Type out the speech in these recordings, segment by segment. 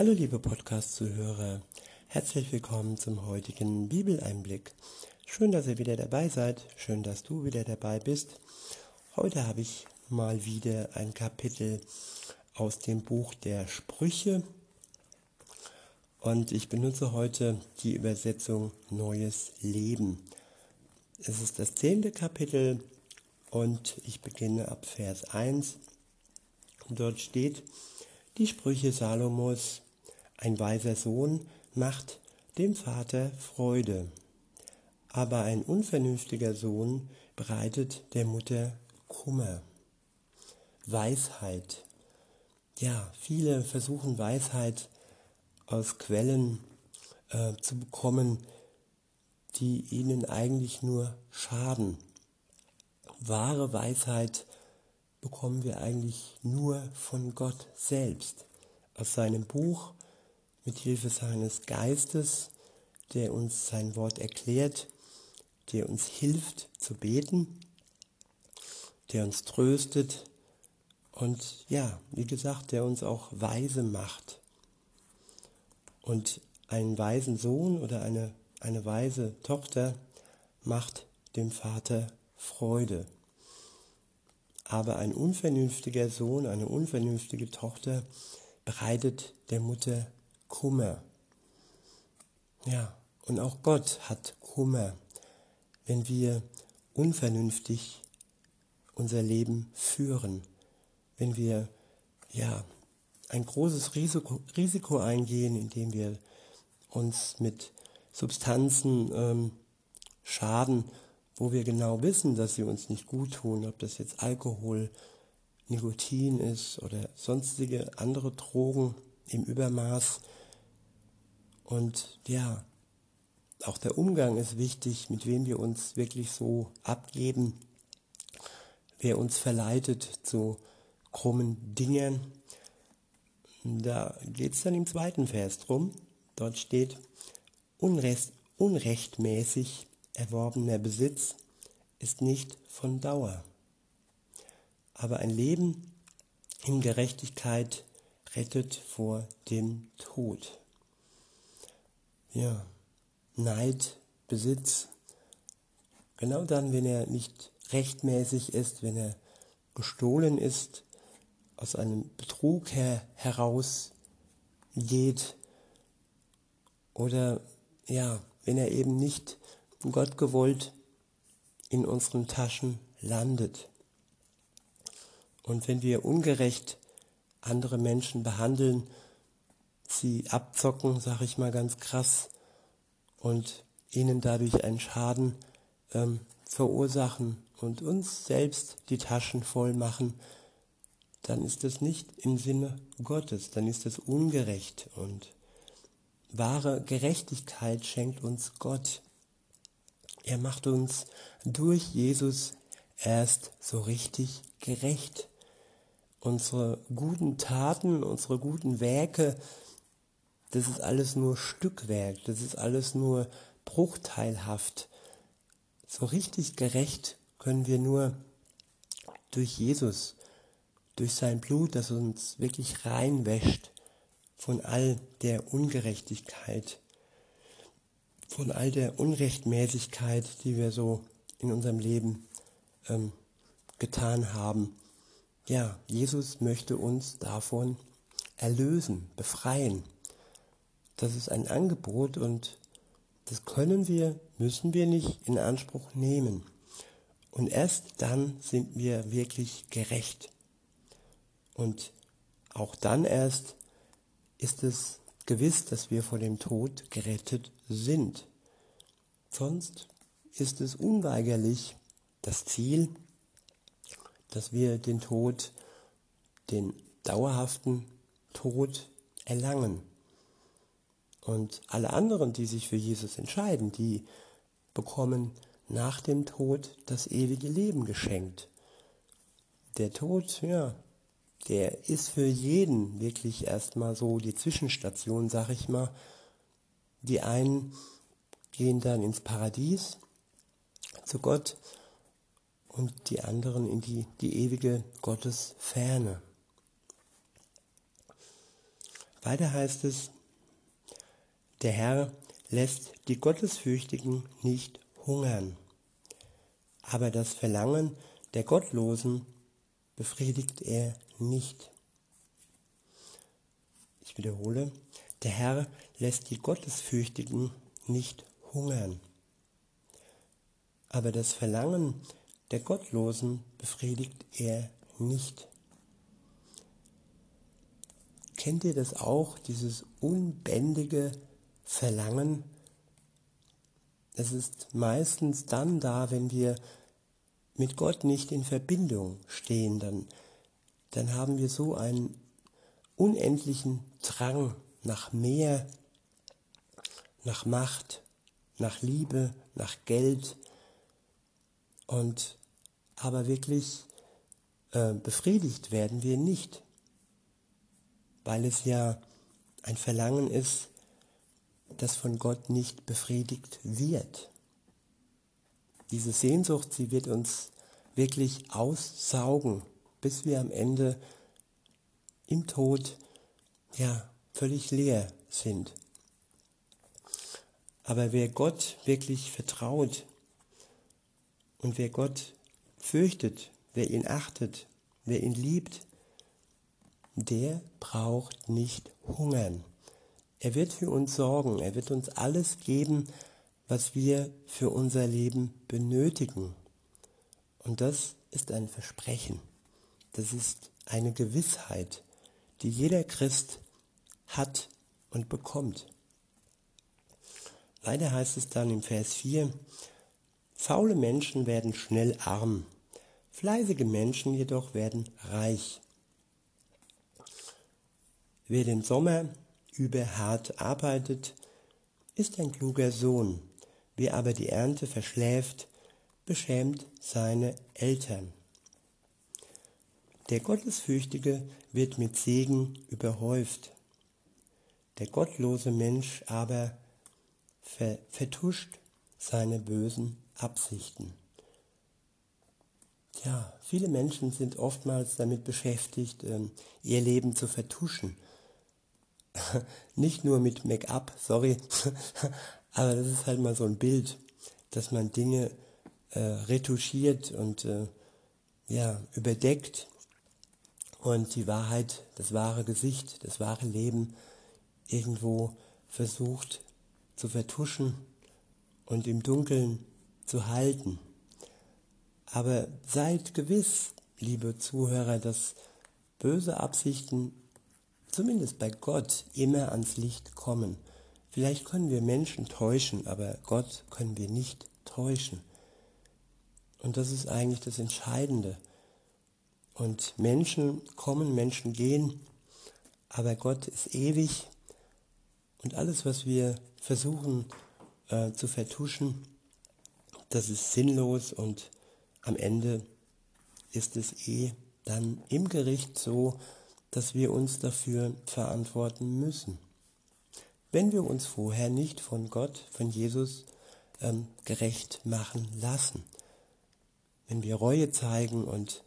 Hallo liebe Podcast-Zuhörer, herzlich willkommen zum heutigen Bibeleinblick. Schön, dass ihr wieder dabei seid, schön, dass du wieder dabei bist. Heute habe ich mal wieder ein Kapitel aus dem Buch der Sprüche und ich benutze heute die Übersetzung Neues Leben. Es ist das zehnte Kapitel und ich beginne ab Vers 1. Dort steht, die Sprüche Salomos, ein weiser Sohn macht dem Vater Freude, aber ein unvernünftiger Sohn bereitet der Mutter Kummer. Weisheit. Ja, viele versuchen Weisheit aus Quellen äh, zu bekommen, die ihnen eigentlich nur schaden. Wahre Weisheit bekommen wir eigentlich nur von Gott selbst, aus seinem Buch, mit Hilfe seines Geistes, der uns sein Wort erklärt, der uns hilft zu beten, der uns tröstet und ja, wie gesagt, der uns auch weise macht. Und einen weisen Sohn oder eine, eine weise Tochter macht dem Vater Freude. Aber ein unvernünftiger Sohn, eine unvernünftige Tochter bereitet der Mutter Kummer. Ja, und auch Gott hat Kummer, wenn wir unvernünftig unser Leben führen, wenn wir ja ein großes Risiko, Risiko eingehen, indem wir uns mit Substanzen ähm, schaden wo wir genau wissen, dass sie uns nicht gut tun, ob das jetzt Alkohol, Nikotin ist oder sonstige andere Drogen im Übermaß. Und ja, auch der Umgang ist wichtig, mit wem wir uns wirklich so abgeben, wer uns verleitet zu krummen Dingen. Da geht es dann im zweiten Vers drum. Dort steht, Unrecht, unrechtmäßig erworbener Besitz ist nicht von Dauer. Aber ein Leben in Gerechtigkeit rettet vor dem Tod. Ja, Neid, Besitz, genau dann, wenn er nicht rechtmäßig ist, wenn er gestohlen ist, aus einem Betrug her heraus geht oder ja, wenn er eben nicht Gott gewollt in unseren Taschen landet. Und wenn wir ungerecht andere Menschen behandeln, sie abzocken, sag ich mal ganz krass, und ihnen dadurch einen Schaden ähm, verursachen und uns selbst die Taschen voll machen, dann ist es nicht im Sinne Gottes, dann ist es ungerecht und wahre Gerechtigkeit schenkt uns Gott. Er macht uns durch Jesus erst so richtig gerecht. Unsere guten Taten, unsere guten Werke, das ist alles nur Stückwerk, das ist alles nur bruchteilhaft. So richtig gerecht können wir nur durch Jesus, durch sein Blut, das uns wirklich reinwäscht von all der Ungerechtigkeit von all der Unrechtmäßigkeit, die wir so in unserem Leben ähm, getan haben. Ja, Jesus möchte uns davon erlösen, befreien. Das ist ein Angebot und das können wir, müssen wir nicht in Anspruch nehmen. Und erst dann sind wir wirklich gerecht. Und auch dann erst ist es gewiss, dass wir vor dem Tod gerettet sind. Sonst ist es unweigerlich das Ziel, dass wir den Tod, den dauerhaften Tod erlangen. Und alle anderen, die sich für Jesus entscheiden, die bekommen nach dem Tod das ewige Leben geschenkt. Der Tod, ja, der ist für jeden wirklich erstmal so die Zwischenstation, sag ich mal. Die einen gehen dann ins Paradies zu Gott und die anderen in die, die ewige Gottesferne. Weiter heißt es, der Herr lässt die Gottesfürchtigen nicht hungern, aber das Verlangen der Gottlosen befriedigt er nicht. Ich wiederhole, der Herr lässt die Gottesfürchtigen nicht hungern, aber das Verlangen der Gottlosen befriedigt er nicht. Kennt ihr das auch, dieses unbändige Verlangen? Es ist meistens dann da, wenn wir mit Gott nicht in Verbindung stehen, dann, dann haben wir so einen unendlichen Drang nach mehr, nach Macht, nach Liebe, nach Geld und aber wirklich äh, befriedigt werden wir nicht weil es ja ein Verlangen ist, das von Gott nicht befriedigt wird. Diese Sehnsucht, sie wird uns wirklich aussaugen, bis wir am Ende im Tod ja völlig leer sind. Aber wer Gott wirklich vertraut und wer Gott fürchtet, wer ihn achtet, wer ihn liebt, der braucht nicht hungern. Er wird für uns sorgen, er wird uns alles geben, was wir für unser Leben benötigen. Und das ist ein Versprechen, das ist eine Gewissheit, die jeder Christ hat und bekommt. Leider heißt es dann im Vers 4, faule Menschen werden schnell arm, fleißige Menschen jedoch werden reich. Wer den Sommer über hart arbeitet, ist ein kluger Sohn. Wer aber die Ernte verschläft, beschämt seine Eltern. Der Gottesfürchtige wird mit Segen überhäuft. Der gottlose Mensch aber ver vertuscht seine bösen Absichten. Ja, viele Menschen sind oftmals damit beschäftigt, ähm, ihr Leben zu vertuschen nicht nur mit Make-up, sorry, aber das ist halt mal so ein Bild, dass man Dinge äh, retuschiert und äh, ja, überdeckt und die Wahrheit, das wahre Gesicht, das wahre Leben irgendwo versucht zu vertuschen und im Dunkeln zu halten. Aber seid gewiss, liebe Zuhörer, dass böse Absichten zumindest bei Gott immer ans Licht kommen. Vielleicht können wir Menschen täuschen, aber Gott können wir nicht täuschen. Und das ist eigentlich das Entscheidende. Und Menschen kommen, Menschen gehen, aber Gott ist ewig und alles, was wir versuchen äh, zu vertuschen, das ist sinnlos und am Ende ist es eh dann im Gericht so, dass wir uns dafür verantworten müssen. Wenn wir uns vorher nicht von Gott, von Jesus ähm, gerecht machen lassen. Wenn wir Reue zeigen und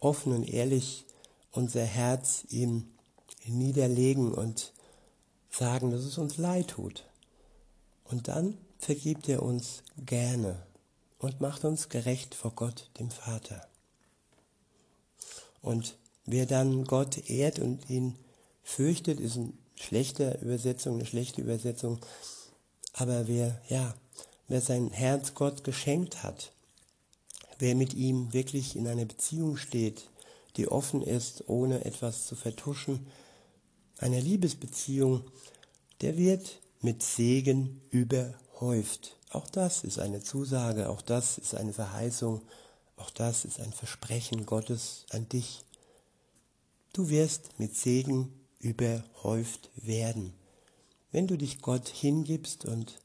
offen und ehrlich unser Herz ihm niederlegen und sagen, dass es uns leid tut. Und dann vergibt er uns gerne und macht uns gerecht vor Gott, dem Vater. Und Wer dann Gott ehrt und ihn fürchtet, ist eine schlechte Übersetzung, eine schlechte Übersetzung. Aber wer, ja, wer sein Herz Gott geschenkt hat, wer mit ihm wirklich in einer Beziehung steht, die offen ist, ohne etwas zu vertuschen, eine Liebesbeziehung, der wird mit Segen überhäuft. Auch das ist eine Zusage, auch das ist eine Verheißung, auch das ist ein Versprechen Gottes an dich. Du wirst mit Segen überhäuft werden, wenn du dich Gott hingibst und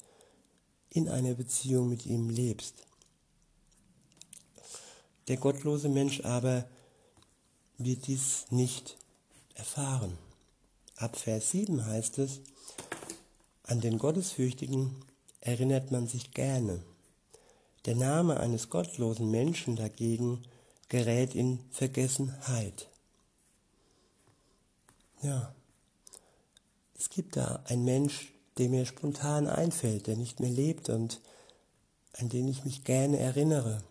in einer Beziehung mit ihm lebst. Der gottlose Mensch aber wird dies nicht erfahren. Ab Vers 7 heißt es, an den Gottesfürchtigen erinnert man sich gerne. Der Name eines gottlosen Menschen dagegen gerät in Vergessenheit. Ja, gibt da einen Mensch, der mir spontan einfällt, der nicht mehr lebt und an den ich mich gerne erinnere.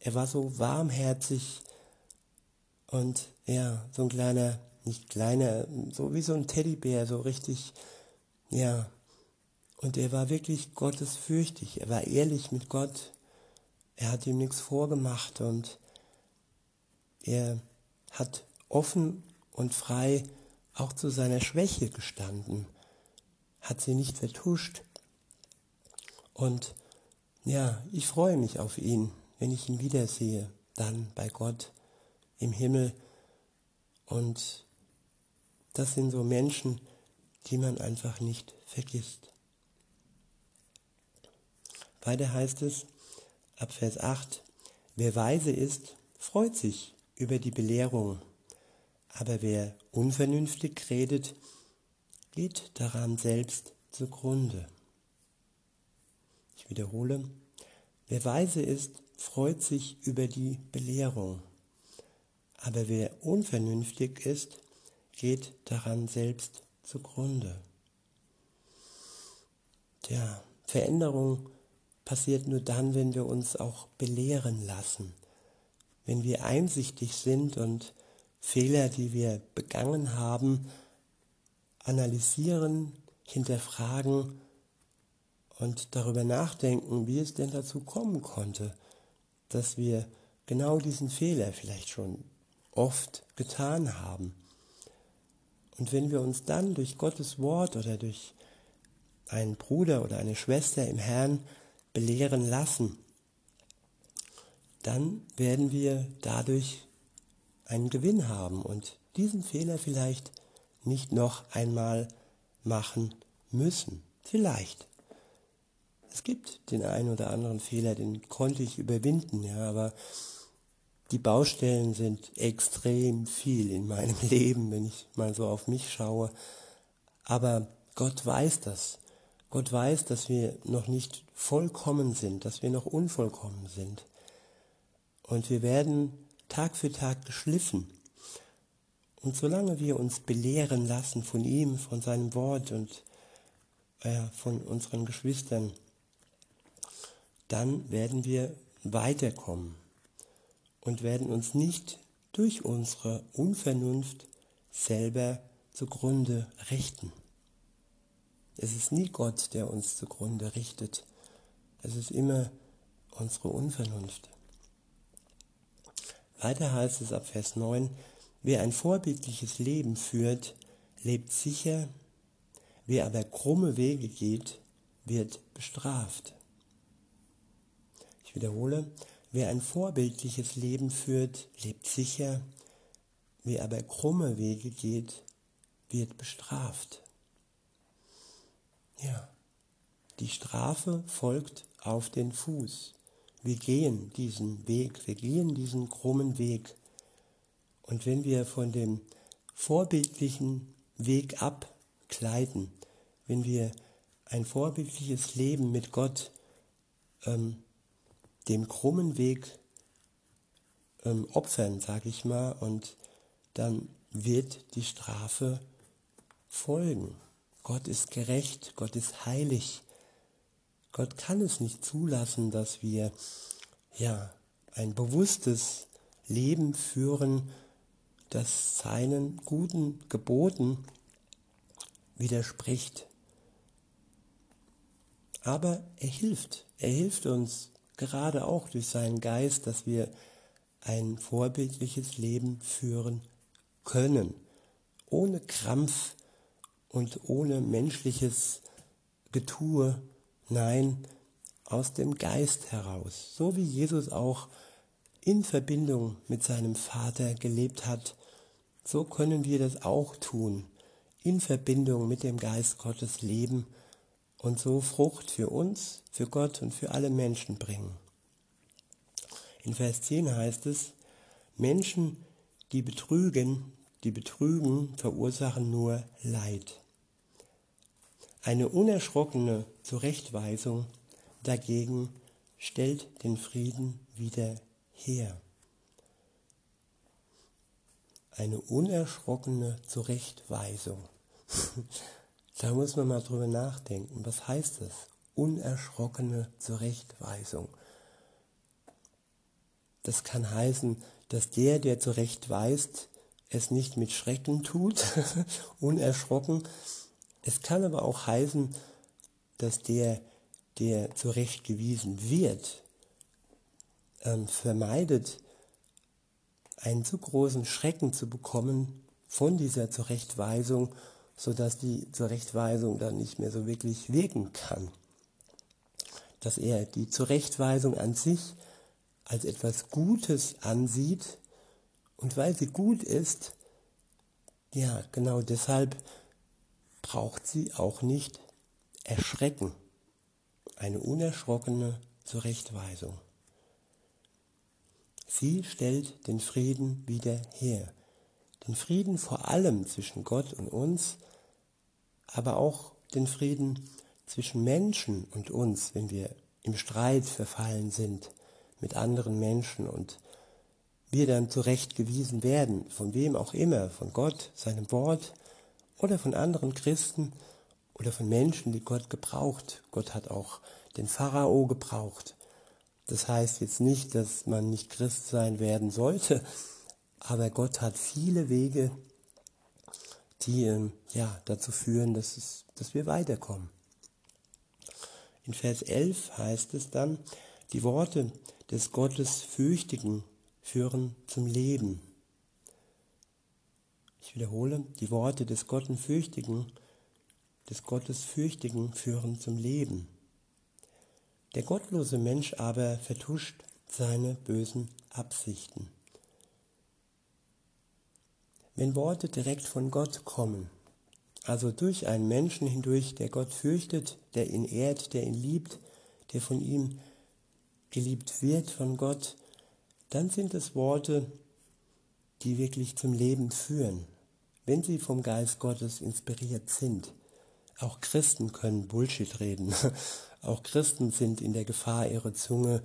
Er war so warmherzig und ja, so ein kleiner, nicht kleiner, so wie so ein Teddybär, so richtig, ja. Und er war wirklich gottesfürchtig. Er war ehrlich mit Gott. Er hat ihm nichts vorgemacht und er hat offen und frei auch zu seiner Schwäche gestanden, hat sie nicht vertuscht. Und ja, ich freue mich auf ihn, wenn ich ihn wiedersehe, dann bei Gott im Himmel. Und das sind so Menschen, die man einfach nicht vergisst. Weiter heißt es ab Vers 8, wer weise ist, freut sich über die Belehrung, aber wer unvernünftig redet, geht daran selbst zugrunde. Ich wiederhole, wer weise ist, freut sich über die Belehrung, aber wer unvernünftig ist, geht daran selbst zugrunde. Tja, Veränderung passiert nur dann, wenn wir uns auch belehren lassen, wenn wir einsichtig sind und Fehler, die wir begangen haben, analysieren, hinterfragen und darüber nachdenken, wie es denn dazu kommen konnte, dass wir genau diesen Fehler vielleicht schon oft getan haben. Und wenn wir uns dann durch Gottes Wort oder durch einen Bruder oder eine Schwester im Herrn belehren lassen, dann werden wir dadurch einen Gewinn haben und diesen Fehler vielleicht nicht noch einmal machen müssen. Vielleicht. Es gibt den einen oder anderen Fehler, den konnte ich überwinden, ja, aber die Baustellen sind extrem viel in meinem Leben, wenn ich mal so auf mich schaue. Aber Gott weiß das. Gott weiß, dass wir noch nicht vollkommen sind, dass wir noch unvollkommen sind. Und wir werden Tag für Tag geschliffen. Und solange wir uns belehren lassen von ihm, von seinem Wort und äh, von unseren Geschwistern, dann werden wir weiterkommen und werden uns nicht durch unsere Unvernunft selber zugrunde richten. Es ist nie Gott, der uns zugrunde richtet. Es ist immer unsere Unvernunft. Weiter heißt es ab Vers 9, wer ein vorbildliches Leben führt, lebt sicher, wer aber krumme Wege geht, wird bestraft. Ich wiederhole, wer ein vorbildliches Leben führt, lebt sicher, wer aber krumme Wege geht, wird bestraft. Ja, die Strafe folgt auf den Fuß. Wir gehen diesen Weg, wir gehen diesen krummen Weg. Und wenn wir von dem vorbildlichen Weg abgleiten, wenn wir ein vorbildliches Leben mit Gott ähm, dem krummen Weg ähm, opfern, sage ich mal, und dann wird die Strafe folgen. Gott ist gerecht, Gott ist heilig. Gott kann es nicht zulassen, dass wir ja ein bewusstes Leben führen, das seinen guten Geboten widerspricht. Aber er hilft. Er hilft uns gerade auch durch seinen Geist, dass wir ein vorbildliches Leben führen können, ohne Krampf und ohne menschliches Getue, nein, aus dem Geist heraus, so wie Jesus auch in Verbindung mit seinem Vater gelebt hat, so können wir das auch tun, in Verbindung mit dem Geist Gottes leben und so Frucht für uns, für Gott und für alle Menschen bringen. In Vers 10 heißt es, Menschen, die betrügen, die betrügen, verursachen nur Leid. Eine unerschrockene Zurechtweisung dagegen stellt den Frieden wieder her. Eine unerschrockene Zurechtweisung. Da muss man mal drüber nachdenken. Was heißt das? Unerschrockene Zurechtweisung. Das kann heißen, dass der, der zurechtweist, es nicht mit Schrecken tut, unerschrocken. Es kann aber auch heißen, dass der, der zurechtgewiesen wird, ähm, vermeidet, einen zu großen Schrecken zu bekommen von dieser Zurechtweisung, sodass die Zurechtweisung dann nicht mehr so wirklich wirken kann. Dass er die Zurechtweisung an sich als etwas Gutes ansieht und weil sie gut ist, ja, genau deshalb braucht sie auch nicht erschrecken. Eine unerschrockene Zurechtweisung. Sie stellt den Frieden wieder her. Den Frieden vor allem zwischen Gott und uns, aber auch den Frieden zwischen Menschen und uns, wenn wir im Streit verfallen sind mit anderen Menschen und wir dann zurechtgewiesen werden, von wem auch immer, von Gott, seinem Wort oder von anderen Christen oder von Menschen, die Gott gebraucht. Gott hat auch den Pharao gebraucht. Das heißt jetzt nicht, dass man nicht Christ sein werden sollte, aber Gott hat viele Wege, die ähm, ja, dazu führen, dass, es, dass wir weiterkommen. In Vers 11 heißt es dann, die Worte des Gottes Fürchtigen führen zum Leben. Ich wiederhole, die Worte des Gottes Fürchtigen, des Gottes Fürchtigen führen zum Leben. Der gottlose Mensch aber vertuscht seine bösen Absichten. Wenn Worte direkt von Gott kommen, also durch einen Menschen hindurch, der Gott fürchtet, der ihn ehrt, der ihn liebt, der von ihm geliebt wird von Gott, dann sind es Worte, die wirklich zum Leben führen, wenn sie vom Geist Gottes inspiriert sind. Auch Christen können Bullshit reden. Auch Christen sind in der Gefahr, ihre Zunge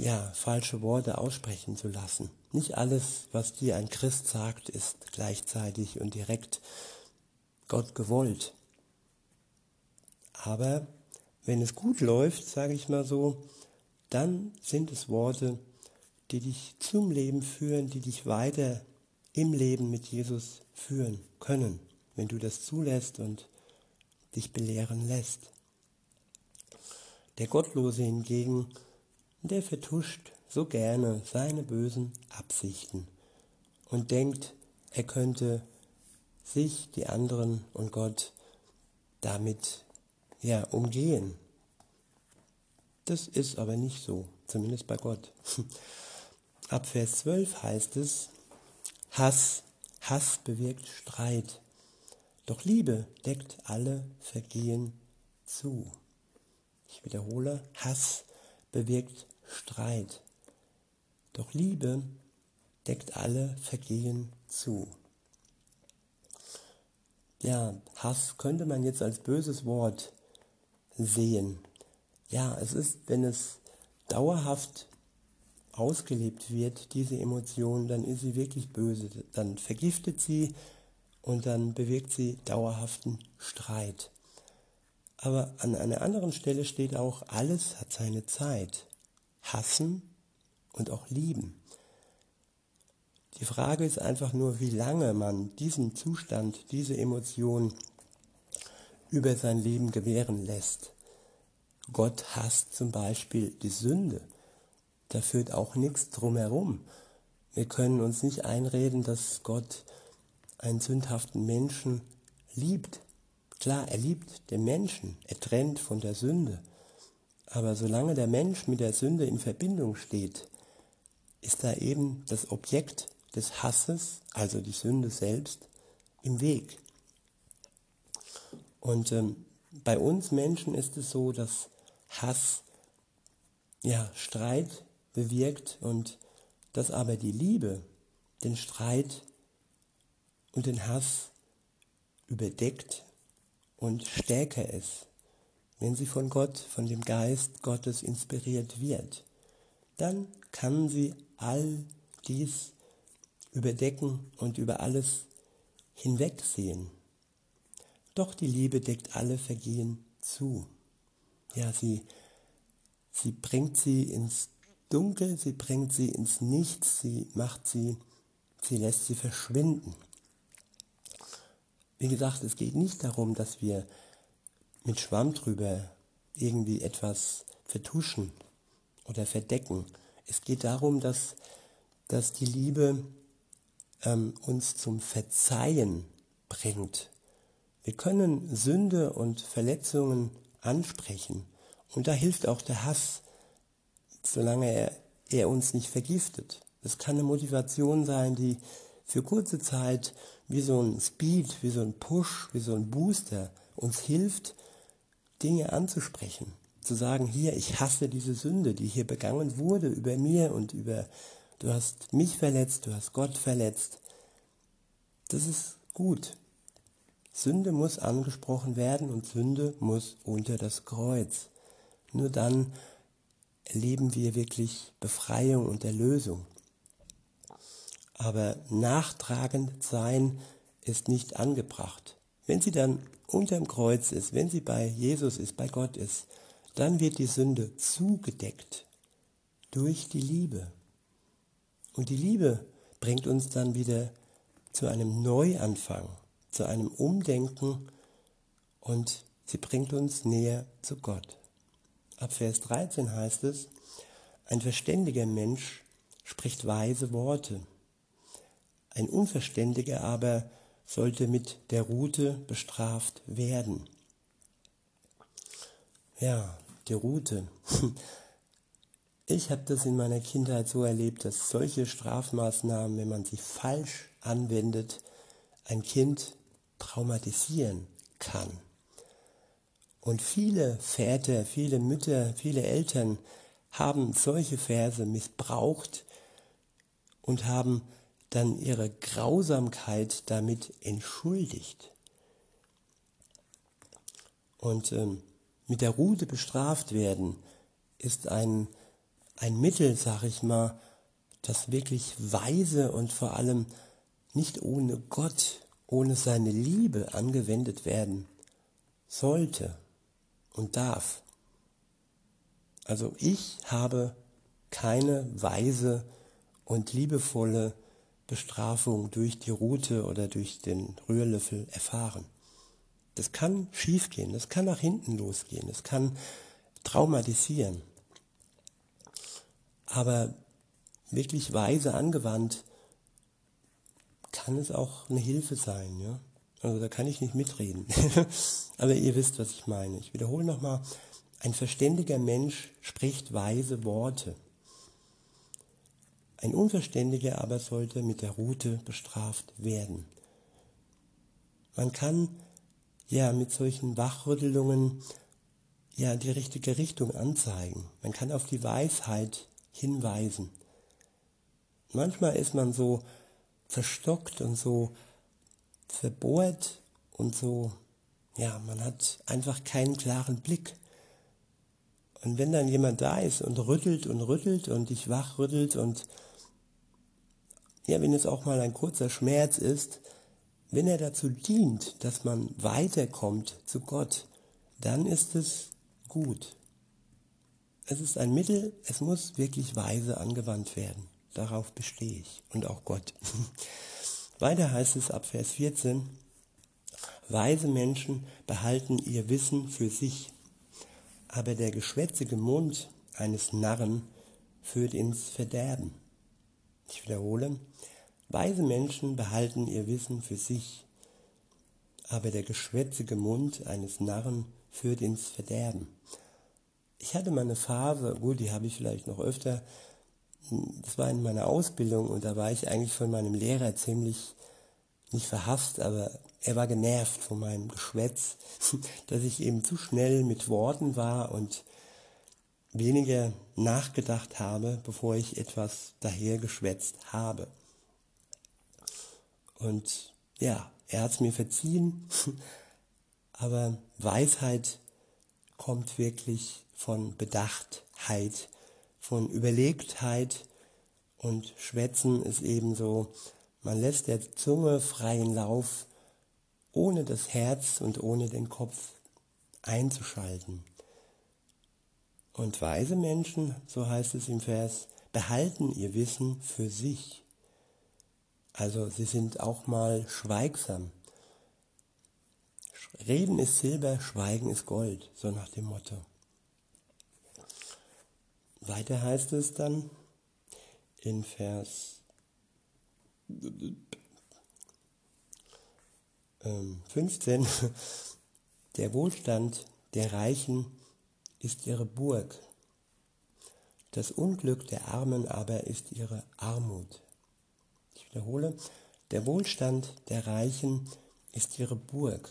ja, falsche Worte aussprechen zu lassen. Nicht alles, was dir ein Christ sagt, ist gleichzeitig und direkt Gott gewollt. Aber wenn es gut läuft, sage ich mal so, dann sind es Worte, die dich zum Leben führen, die dich weiter im Leben mit Jesus führen können, wenn du das zulässt und dich belehren lässt. Der Gottlose hingegen, der vertuscht so gerne seine bösen Absichten und denkt, er könnte sich, die anderen und Gott damit ja umgehen. Das ist aber nicht so, zumindest bei Gott. Ab Vers 12 heißt es, Hass, Hass bewirkt Streit, doch Liebe deckt alle Vergehen zu. Ich wiederhole, Hass bewirkt Streit. Doch Liebe deckt alle Vergehen zu. Ja, Hass könnte man jetzt als böses Wort sehen. Ja, es ist, wenn es dauerhaft ausgelebt wird, diese Emotion, dann ist sie wirklich böse. Dann vergiftet sie und dann bewirkt sie dauerhaften Streit. Aber an einer anderen Stelle steht auch, alles hat seine Zeit. Hassen und auch lieben. Die Frage ist einfach nur, wie lange man diesen Zustand, diese Emotion über sein Leben gewähren lässt. Gott hasst zum Beispiel die Sünde. Da führt auch nichts drumherum. Wir können uns nicht einreden, dass Gott einen sündhaften Menschen liebt. Klar, er liebt den Menschen, er trennt von der Sünde. Aber solange der Mensch mit der Sünde in Verbindung steht, ist da eben das Objekt des Hasses, also die Sünde selbst, im Weg. Und ähm, bei uns Menschen ist es so, dass Hass ja Streit bewirkt und dass aber die Liebe den Streit und den Hass überdeckt und stärker ist, wenn sie von Gott, von dem Geist Gottes inspiriert wird, dann kann sie all dies überdecken und über alles hinwegsehen. Doch die Liebe deckt alle Vergehen zu. Ja, sie, sie bringt sie ins Dunkel, sie bringt sie ins Nichts, sie macht sie, sie lässt sie verschwinden. Wie gesagt, es geht nicht darum, dass wir mit Schwamm drüber irgendwie etwas vertuschen oder verdecken. Es geht darum, dass, dass die Liebe ähm, uns zum Verzeihen bringt. Wir können Sünde und Verletzungen ansprechen und da hilft auch der Hass, solange er, er uns nicht vergiftet. Es kann eine Motivation sein, die für kurze Zeit wie so ein Speed, wie so ein Push, wie so ein Booster uns hilft, Dinge anzusprechen. Zu sagen, hier, ich hasse diese Sünde, die hier begangen wurde über mir und über, du hast mich verletzt, du hast Gott verletzt. Das ist gut. Sünde muss angesprochen werden und Sünde muss unter das Kreuz. Nur dann erleben wir wirklich Befreiung und Erlösung. Aber nachtragend sein ist nicht angebracht. Wenn sie dann unterm Kreuz ist, wenn sie bei Jesus ist, bei Gott ist, dann wird die Sünde zugedeckt durch die Liebe. Und die Liebe bringt uns dann wieder zu einem Neuanfang, zu einem Umdenken und sie bringt uns näher zu Gott. Ab Vers 13 heißt es, ein verständiger Mensch spricht weise Worte. Ein Unverständiger aber sollte mit der Rute bestraft werden. Ja, die Rute. Ich habe das in meiner Kindheit so erlebt, dass solche Strafmaßnahmen, wenn man sie falsch anwendet, ein Kind traumatisieren kann. Und viele Väter, viele Mütter, viele Eltern haben solche Verse missbraucht und haben dann ihre Grausamkeit damit entschuldigt. Und ähm, mit der Rute bestraft werden ist ein, ein Mittel, sag ich mal, das wirklich weise und vor allem nicht ohne Gott, ohne seine Liebe angewendet werden sollte und darf. Also ich habe keine weise und liebevolle Bestrafung durch die Rute oder durch den Rührlöffel erfahren. Das kann schiefgehen, das kann nach hinten losgehen, das kann traumatisieren. Aber wirklich weise angewandt kann es auch eine Hilfe sein. Ja? Also da kann ich nicht mitreden. Aber ihr wisst, was ich meine. Ich wiederhole nochmal, ein verständiger Mensch spricht weise Worte. Ein Unverständiger aber sollte mit der Rute bestraft werden. Man kann ja mit solchen Wachrüttelungen ja die richtige Richtung anzeigen. Man kann auf die Weisheit hinweisen. Manchmal ist man so verstockt und so verbohrt und so, ja, man hat einfach keinen klaren Blick. Und wenn dann jemand da ist und rüttelt und rüttelt und dich wachrüttelt und ja, wenn es auch mal ein kurzer Schmerz ist, wenn er dazu dient, dass man weiterkommt zu Gott, dann ist es gut. Es ist ein Mittel, es muss wirklich weise angewandt werden. Darauf bestehe ich und auch Gott. Weiter heißt es ab Vers 14, weise Menschen behalten ihr Wissen für sich, aber der geschwätzige Mund eines Narren führt ins Verderben. Ich wiederhole, weise Menschen behalten ihr Wissen für sich, aber der geschwätzige Mund eines Narren führt ins Verderben. Ich hatte mal eine Phase, gut, die habe ich vielleicht noch öfter, das war in meiner Ausbildung und da war ich eigentlich von meinem Lehrer ziemlich, nicht verhasst, aber er war genervt von meinem Geschwätz, dass ich eben zu schnell mit Worten war und weniger nachgedacht habe, bevor ich etwas dahergeschwätzt habe. Und ja, er hat es mir verziehen, aber Weisheit kommt wirklich von Bedachtheit, von Überlegtheit und Schwätzen ist ebenso, man lässt der Zunge freien Lauf ohne das Herz und ohne den Kopf einzuschalten. Und weise Menschen, so heißt es im Vers, behalten ihr Wissen für sich. Also sie sind auch mal schweigsam. Reden ist Silber, Schweigen ist Gold, so nach dem Motto. Weiter heißt es dann in Vers 15, der Wohlstand der Reichen ist ihre Burg, das Unglück der Armen aber ist ihre Armut. Ich wiederhole, der Wohlstand der Reichen ist ihre Burg,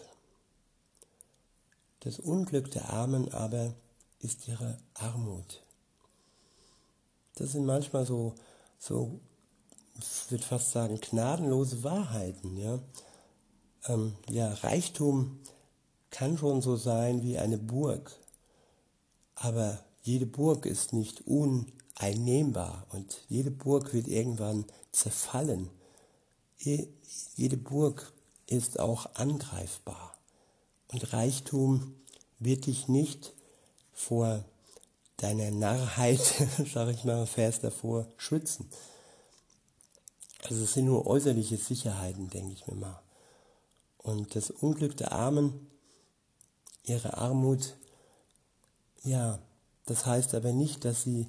das Unglück der Armen aber ist ihre Armut. Das sind manchmal so, so ich würde fast sagen, gnadenlose Wahrheiten. Ja? Ähm, ja, Reichtum kann schon so sein wie eine Burg, aber jede Burg ist nicht uneinnehmbar und jede Burg wird irgendwann zerfallen. Jede Burg ist auch angreifbar. Und Reichtum wird dich nicht vor deiner Narrheit, sage ich mal, Vers davor, schützen. Also es sind nur äußerliche Sicherheiten, denke ich mir mal. Und das Unglück der Armen, ihre Armut, ja, das heißt aber nicht, dass sie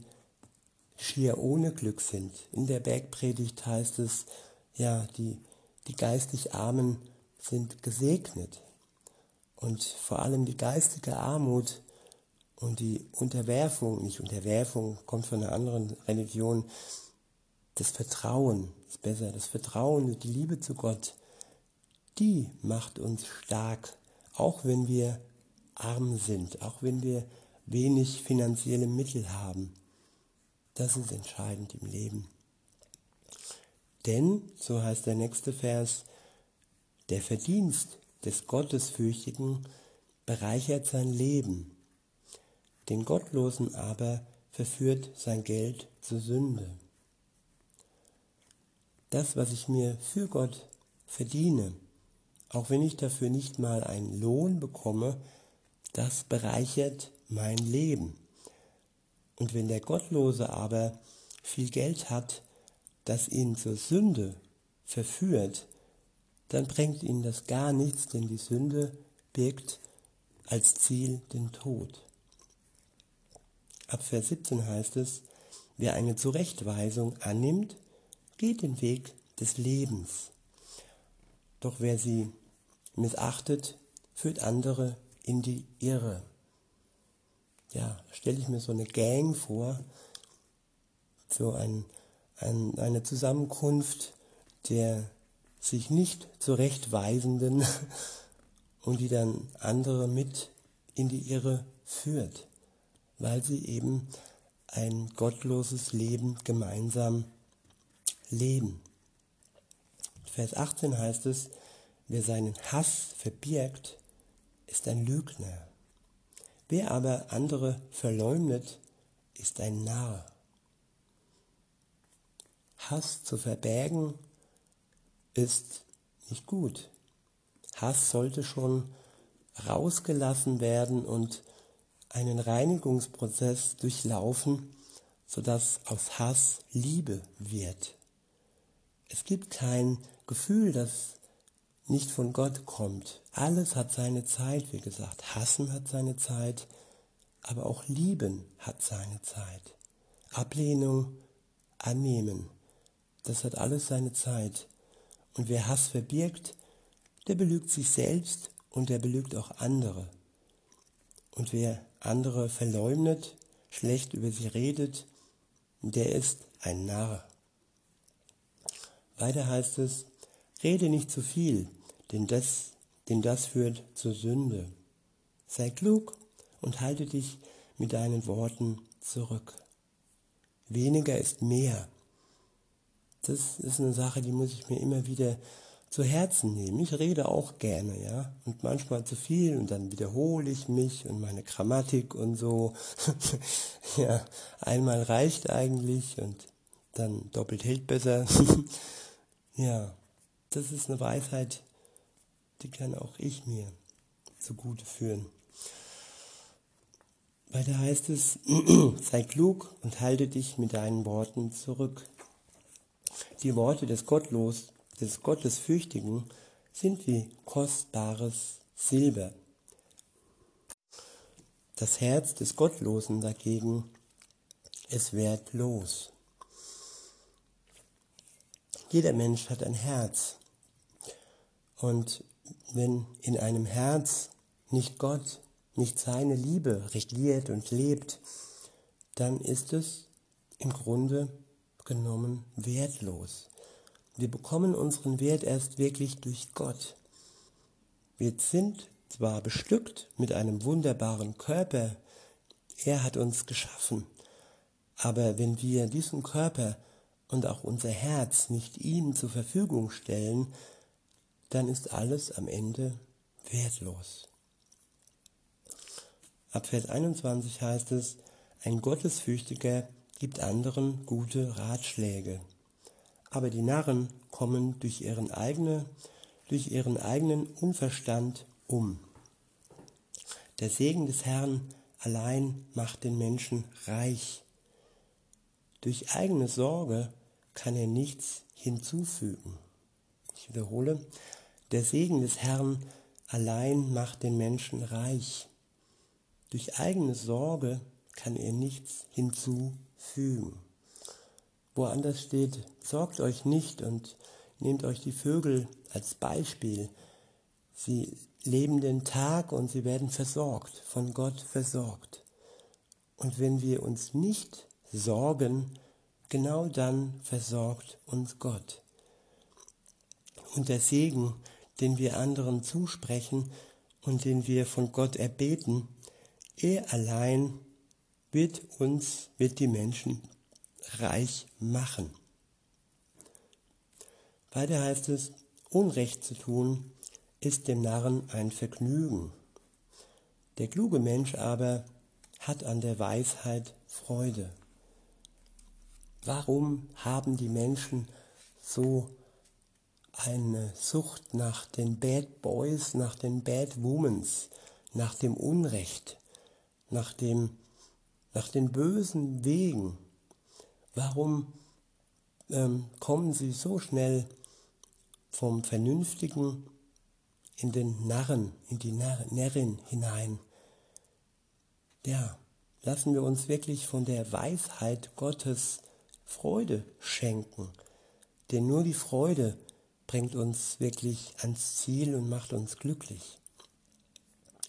schier ohne Glück sind. In der Bergpredigt heißt es, ja, die, die geistig Armen sind gesegnet. Und vor allem die geistige Armut und die Unterwerfung, nicht Unterwerfung, kommt von einer anderen Religion, das Vertrauen ist besser, das Vertrauen und die Liebe zu Gott, die macht uns stark, auch wenn wir arm sind, auch wenn wir wenig finanzielle Mittel haben. Das ist entscheidend im Leben. Denn, so heißt der nächste Vers, der Verdienst des Gottesfürchtigen bereichert sein Leben, den Gottlosen aber verführt sein Geld zur Sünde das, was ich mir für Gott verdiene, auch wenn ich dafür nicht mal einen Lohn bekomme, das bereichert mein Leben. Und wenn der Gottlose aber viel Geld hat, das ihn zur Sünde verführt, dann bringt ihn das gar nichts, denn die Sünde birgt als Ziel den Tod. Ab Vers 17 heißt es, wer eine Zurechtweisung annimmt, geht den Weg des Lebens. Doch wer sie missachtet, führt andere in die Irre. Ja, stelle ich mir so eine Gang vor, so ein, ein, eine Zusammenkunft der sich nicht zurechtweisenden und die dann andere mit in die Irre führt, weil sie eben ein gottloses Leben gemeinsam leben. Vers 18 heißt es, wer seinen Hass verbirgt, ist ein Lügner. Wer aber andere verleumdet, ist ein Narr. Hass zu verbergen ist nicht gut. Hass sollte schon rausgelassen werden und einen Reinigungsprozess durchlaufen, sodass aus Hass Liebe wird. Es gibt kein Gefühl, das nicht von Gott kommt. Alles hat seine Zeit, wie gesagt. Hassen hat seine Zeit, aber auch Lieben hat seine Zeit. Ablehnung, Annehmen, das hat alles seine Zeit. Und wer Hass verbirgt, der belügt sich selbst und der belügt auch andere. Und wer andere verleumdet, schlecht über sie redet, der ist ein Narr. Weiter heißt es, rede nicht zu viel, denn das, denn das führt zur Sünde. Sei klug und halte dich mit deinen Worten zurück. Weniger ist mehr. Das ist eine Sache, die muss ich mir immer wieder zu Herzen nehmen. Ich rede auch gerne, ja, und manchmal zu viel und dann wiederhole ich mich und meine Grammatik und so. ja, einmal reicht eigentlich und dann doppelt hält besser. Ja, das ist eine Weisheit, die kann auch ich mir zugute führen. Weiter heißt es, sei klug und halte dich mit deinen Worten zurück. Die Worte des Gottlos, des Gottesfürchtigen sind wie kostbares Silber. Das Herz des Gottlosen dagegen ist wertlos. Jeder Mensch hat ein Herz. Und wenn in einem Herz nicht Gott, nicht seine Liebe regiert und lebt, dann ist es im Grunde genommen wertlos. Wir bekommen unseren Wert erst wirklich durch Gott. Wir sind zwar bestückt mit einem wunderbaren Körper, er hat uns geschaffen, aber wenn wir diesen Körper und auch unser Herz nicht ihm zur Verfügung stellen, dann ist alles am Ende wertlos. Ab Vers 21 heißt es, ein Gottesfürchtiger gibt anderen gute Ratschläge, aber die Narren kommen durch ihren, eigene, durch ihren eigenen Unverstand um. Der Segen des Herrn allein macht den Menschen reich. Durch eigene Sorge kann er nichts hinzufügen. Ich wiederhole, der Segen des Herrn allein macht den Menschen reich. Durch eigene Sorge kann er nichts hinzufügen. Woanders steht, sorgt euch nicht und nehmt euch die Vögel als Beispiel. Sie leben den Tag und sie werden versorgt, von Gott versorgt. Und wenn wir uns nicht sorgen, genau dann versorgt uns Gott. Und der Segen, den wir anderen zusprechen und den wir von Gott erbeten, er allein wird uns, wird die Menschen reich machen. Weiter heißt es, Unrecht zu tun ist dem Narren ein Vergnügen. Der kluge Mensch aber hat an der Weisheit Freude. Warum haben die Menschen so eine Sucht nach den Bad Boys, nach den Bad Womans, nach dem Unrecht, nach, dem, nach den bösen Wegen? Warum ähm, kommen sie so schnell vom Vernünftigen in den Narren, in die Närrin hinein? Ja, lassen wir uns wirklich von der Weisheit Gottes Freude schenken. Denn nur die Freude bringt uns wirklich ans Ziel und macht uns glücklich.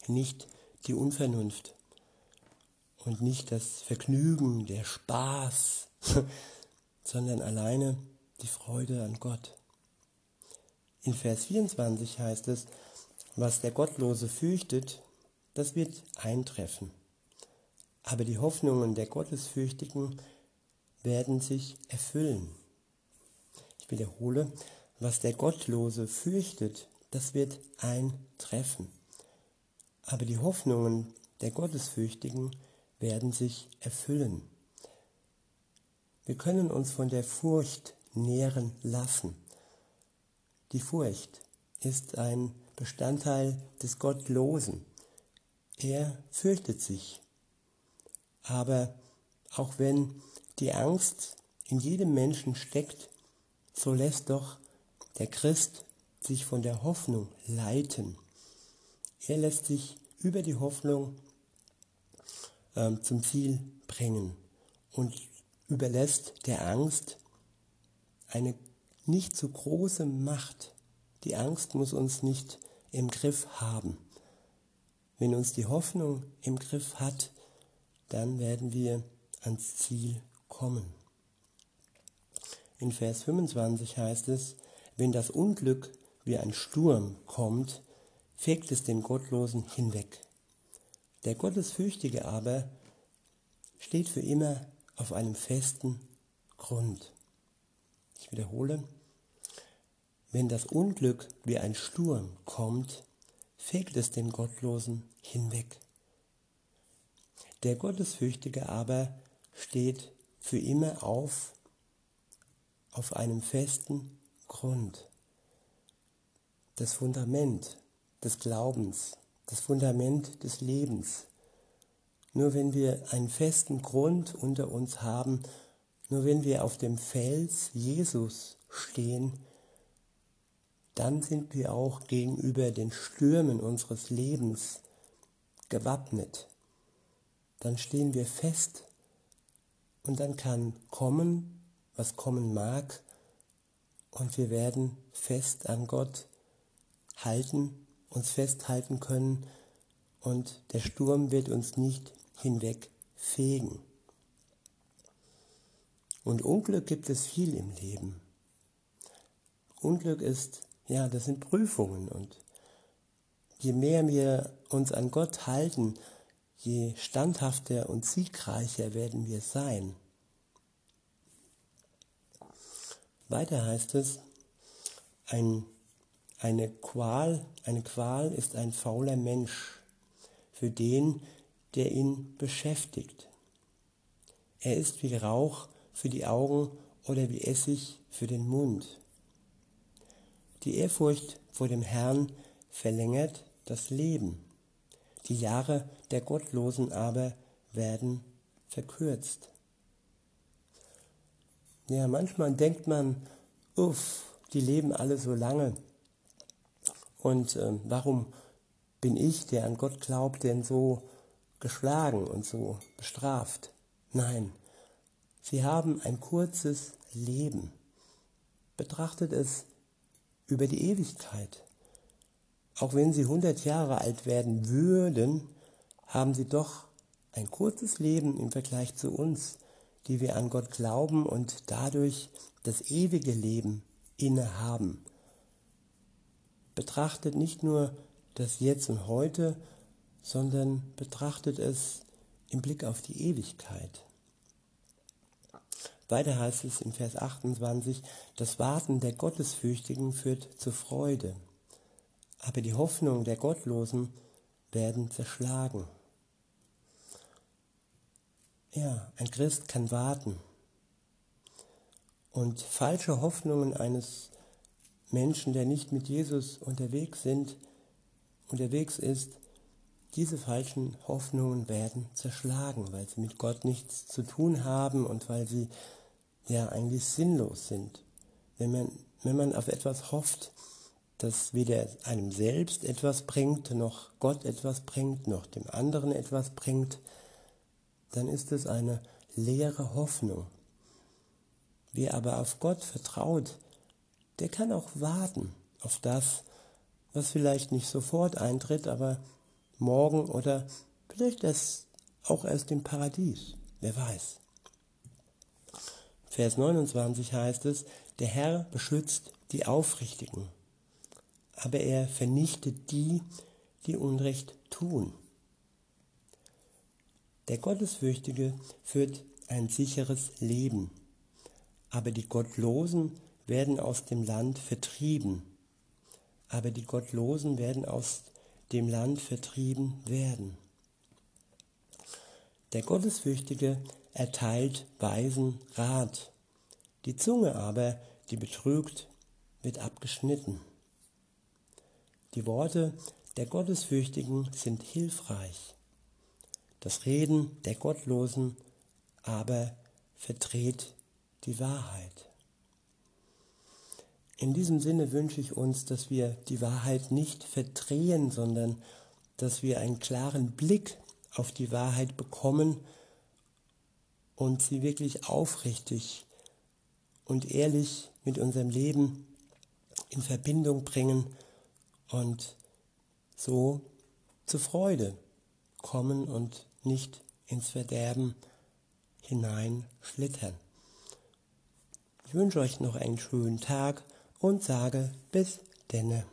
Nicht die Unvernunft und nicht das Vergnügen, der Spaß, sondern alleine die Freude an Gott. In Vers 24 heißt es, was der Gottlose fürchtet, das wird eintreffen. Aber die Hoffnungen der Gottesfürchtigen werden sich erfüllen. Ich wiederhole, was der Gottlose fürchtet, das wird eintreffen. Aber die Hoffnungen der Gottesfürchtigen werden sich erfüllen. Wir können uns von der Furcht nähren lassen. Die Furcht ist ein Bestandteil des Gottlosen. Er fürchtet sich. Aber auch wenn die Angst in jedem Menschen steckt, so lässt doch der Christ sich von der Hoffnung leiten. Er lässt sich über die Hoffnung ähm, zum Ziel bringen und überlässt der Angst eine nicht zu große Macht. Die Angst muss uns nicht im Griff haben. Wenn uns die Hoffnung im Griff hat, dann werden wir ans Ziel kommen. In Vers 25 heißt es, wenn das Unglück wie ein Sturm kommt, fegt es den Gottlosen hinweg. Der Gottesfürchtige aber steht für immer auf einem festen Grund. Ich wiederhole, wenn das Unglück wie ein Sturm kommt, fegt es den Gottlosen hinweg. Der Gottesfürchtige aber steht für immer auf, auf einem festen Grund. das Fundament des Glaubens, das Fundament des Lebens. Nur wenn wir einen festen Grund unter uns haben, nur wenn wir auf dem Fels Jesus stehen, dann sind wir auch gegenüber den Stürmen unseres Lebens gewappnet. Dann stehen wir fest und dann kann kommen, was kommen mag, und wir werden fest an Gott halten, uns festhalten können und der Sturm wird uns nicht hinwegfegen. Und Unglück gibt es viel im Leben. Unglück ist ja, das sind Prüfungen und je mehr wir uns an Gott halten, je standhafter und siegreicher werden wir sein. Weiter heißt es, ein, eine, Qual, eine Qual ist ein fauler Mensch für den, der ihn beschäftigt. Er ist wie Rauch für die Augen oder wie Essig für den Mund. Die Ehrfurcht vor dem Herrn verlängert das Leben. Die Jahre der Gottlosen aber werden verkürzt. Ja, manchmal denkt man, uff, die leben alle so lange. Und äh, warum bin ich, der an Gott glaubt, denn so geschlagen und so bestraft? Nein, sie haben ein kurzes Leben. Betrachtet es über die Ewigkeit. Auch wenn sie 100 Jahre alt werden würden, haben sie doch ein kurzes Leben im Vergleich zu uns, die wir an Gott glauben und dadurch das ewige Leben innehaben. Betrachtet nicht nur das Jetzt und Heute, sondern betrachtet es im Blick auf die Ewigkeit. Weiter heißt es in Vers 28, das Warten der Gottesfürchtigen führt zur Freude, aber die Hoffnung der Gottlosen werden zerschlagen. Ja, ein Christ kann warten. Und falsche Hoffnungen eines Menschen, der nicht mit Jesus unterwegs sind, unterwegs ist, diese falschen Hoffnungen werden zerschlagen, weil sie mit Gott nichts zu tun haben und weil sie ja eigentlich sinnlos sind. Wenn man, wenn man auf etwas hofft, das weder einem selbst etwas bringt, noch Gott etwas bringt, noch dem anderen etwas bringt, dann ist es eine leere Hoffnung. Wer aber auf Gott vertraut, der kann auch warten auf das, was vielleicht nicht sofort eintritt, aber morgen oder vielleicht erst, auch erst im Paradies, wer weiß. Vers 29 heißt es, der Herr beschützt die Aufrichtigen, aber er vernichtet die, die Unrecht tun. Der Gottesfürchtige führt ein sicheres Leben, aber die Gottlosen werden aus dem Land vertrieben. Aber die Gottlosen werden aus dem Land vertrieben werden. Der Gottesfürchtige erteilt weisen Rat. Die Zunge aber, die betrügt, wird abgeschnitten. Die Worte der Gottesfürchtigen sind hilfreich. Das Reden der Gottlosen aber verdreht die Wahrheit. In diesem Sinne wünsche ich uns, dass wir die Wahrheit nicht verdrehen, sondern dass wir einen klaren Blick auf die Wahrheit bekommen und sie wirklich aufrichtig und ehrlich mit unserem Leben in Verbindung bringen und so zur Freude kommen und nicht ins Verderben hineinschlittern. Ich wünsche euch noch einen schönen Tag und sage bis denne.